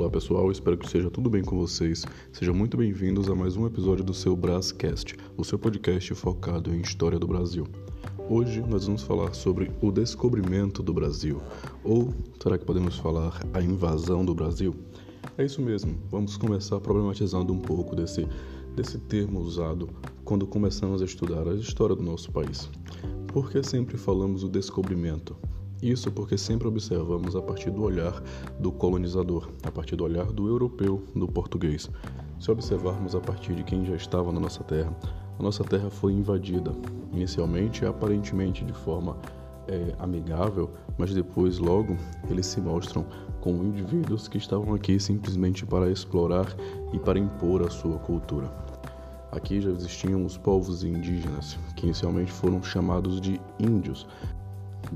Olá pessoal, espero que esteja tudo bem com vocês. Sejam muito bem-vindos a mais um episódio do seu Brascast, o seu podcast focado em história do Brasil. Hoje nós vamos falar sobre o descobrimento do Brasil, ou será que podemos falar a invasão do Brasil? É isso mesmo, vamos começar problematizando um pouco desse, desse termo usado quando começamos a estudar a história do nosso país. Por que sempre falamos o descobrimento? Isso porque sempre observamos a partir do olhar do colonizador, a partir do olhar do europeu, do português. Se observarmos a partir de quem já estava na nossa terra, a nossa terra foi invadida, inicialmente aparentemente de forma é, amigável, mas depois, logo, eles se mostram como indivíduos que estavam aqui simplesmente para explorar e para impor a sua cultura. Aqui já existiam os povos indígenas, que inicialmente foram chamados de índios,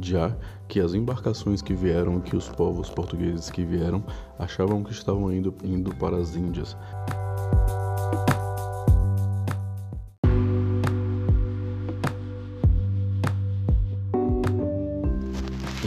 já que as embarcações que vieram, que os povos portugueses que vieram, achavam que estavam indo, indo para as Índias.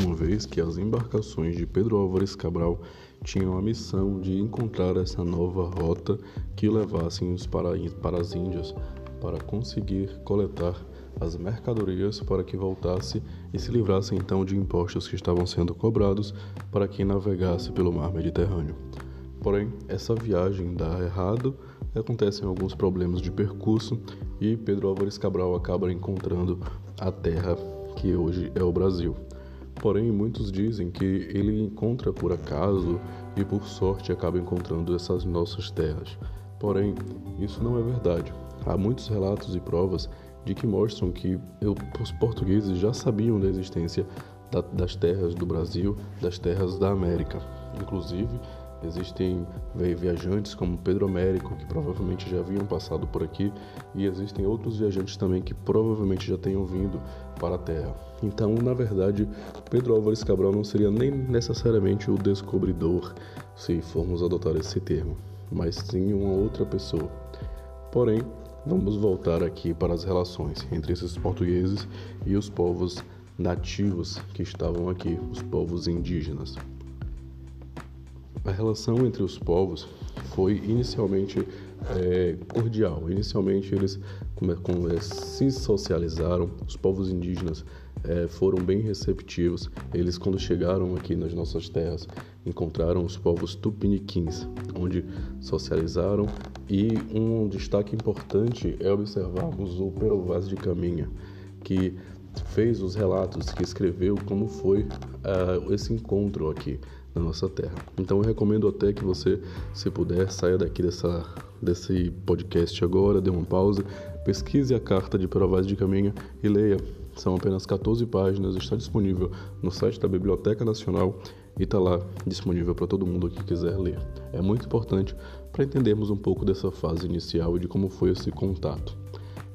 Uma vez que as embarcações de Pedro Álvares Cabral tinham a missão de encontrar essa nova rota que levassem-os para, para as Índias, para conseguir coletar as mercadorias para que voltasse e se livrasse então de impostos que estavam sendo cobrados para quem navegasse pelo mar Mediterrâneo. Porém, essa viagem dá errado, acontecem alguns problemas de percurso e Pedro Álvares Cabral acaba encontrando a terra que hoje é o Brasil. Porém, muitos dizem que ele encontra por acaso e por sorte acaba encontrando essas nossas terras. Porém, isso não é verdade. Há muitos relatos e provas de que mostram que os portugueses já sabiam da existência da, das terras do Brasil, das terras da América. Inclusive, existem viajantes como Pedro Américo, que provavelmente já haviam passado por aqui, e existem outros viajantes também que provavelmente já tenham vindo para a Terra. Então, na verdade, Pedro Álvares Cabral não seria nem necessariamente o descobridor, se formos adotar esse termo, mas sim uma outra pessoa. Porém, Vamos voltar aqui para as relações entre esses portugueses e os povos nativos que estavam aqui, os povos indígenas. A relação entre os povos foi inicialmente é, cordial. Inicialmente eles se socializaram, os povos indígenas é, foram bem receptivos. Eles, quando chegaram aqui nas nossas terras, encontraram os povos tupiniquins, onde socializaram. E um destaque importante é observarmos o Pero Vaz de Caminha, que fez os relatos, que escreveu como foi uh, esse encontro aqui na nossa terra. Então eu recomendo até que você, se puder, saia daqui dessa, desse podcast agora, dê uma pausa, pesquise a carta de Pero Vaz de Caminha e leia são apenas 14 páginas, está disponível no site da Biblioteca Nacional e está lá disponível para todo mundo que quiser ler. É muito importante para entendermos um pouco dessa fase inicial e de como foi esse contato.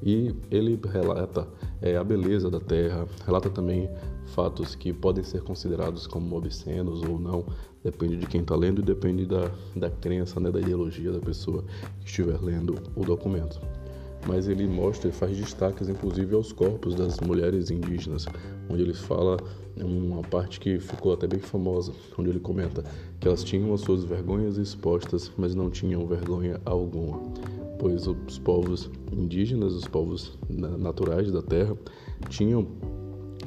E ele relata é, a beleza da terra, relata também fatos que podem ser considerados como obscenos ou não, depende de quem está lendo e depende da, da crença, né, da ideologia da pessoa que estiver lendo o documento mas ele mostra e faz destaques inclusive aos corpos das mulheres indígenas, onde ele fala uma parte que ficou até bem famosa, onde ele comenta que elas tinham as suas vergonhas expostas, mas não tinham vergonha alguma, pois os povos indígenas, os povos naturais da terra, tinham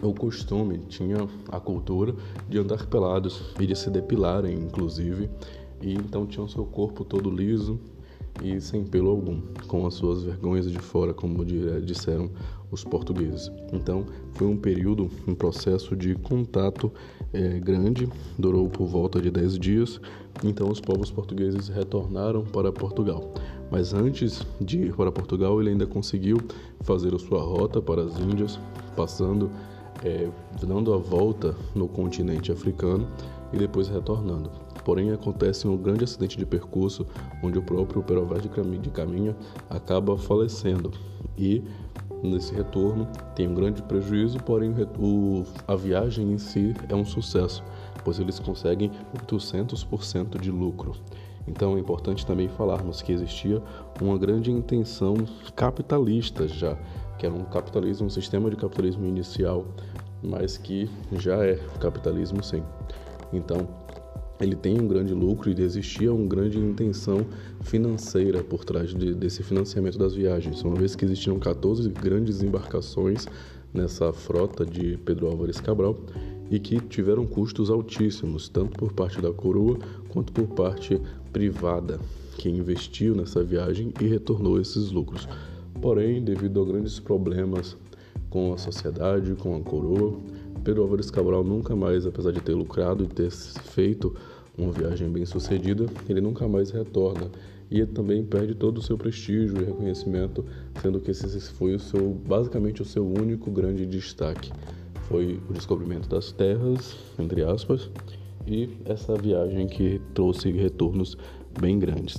o costume, tinham a cultura de andar pelados e de se depilarem, inclusive, e então tinham seu corpo todo liso, e sem pelo algum, com as suas vergonhas de fora, como eh, disseram os portugueses. Então, foi um período, um processo de contato é, grande, durou por volta de 10 dias. Então, os povos portugueses retornaram para Portugal. Mas antes de ir para Portugal, ele ainda conseguiu fazer a sua rota para as Índias, passando, é, dando a volta no continente africano e depois retornando. Porém, acontece um grande acidente de percurso onde o próprio Perovaz de Caminha acaba falecendo e nesse retorno tem um grande prejuízo, porém o, a viagem em si é um sucesso, pois eles conseguem 800% de lucro. Então é importante também falarmos que existia uma grande intenção capitalista já, que era um capitalismo, um sistema de capitalismo inicial, mas que já é capitalismo sim. Então, ele tem um grande lucro e existia uma grande intenção financeira por trás de, desse financiamento das viagens, uma vez que existiam 14 grandes embarcações nessa frota de Pedro Álvares Cabral e que tiveram custos altíssimos, tanto por parte da coroa quanto por parte privada, que investiu nessa viagem e retornou esses lucros. Porém, devido a grandes problemas com a sociedade, com a coroa, Pedro Álvares Cabral nunca mais, apesar de ter lucrado e ter feito uma viagem bem sucedida, ele nunca mais retorna e também perde todo o seu prestígio e reconhecimento, sendo que esse foi o seu, basicamente o seu único grande destaque. Foi o descobrimento das terras, entre aspas, e essa viagem que trouxe retornos bem grandes.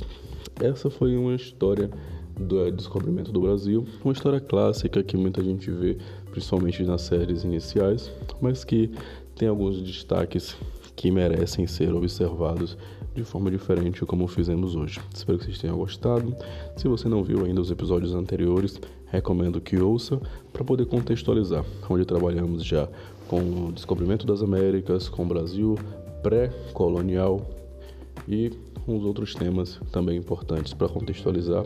Essa foi uma história do descobrimento do Brasil, uma história clássica que muita gente vê, principalmente nas séries iniciais, mas que tem alguns destaques que merecem ser observados de forma diferente como fizemos hoje. Espero que vocês tenham gostado. Se você não viu ainda os episódios anteriores, recomendo que ouça para poder contextualizar, onde trabalhamos já com o descobrimento das Américas, com o Brasil pré-colonial e uns outros temas também importantes para contextualizar.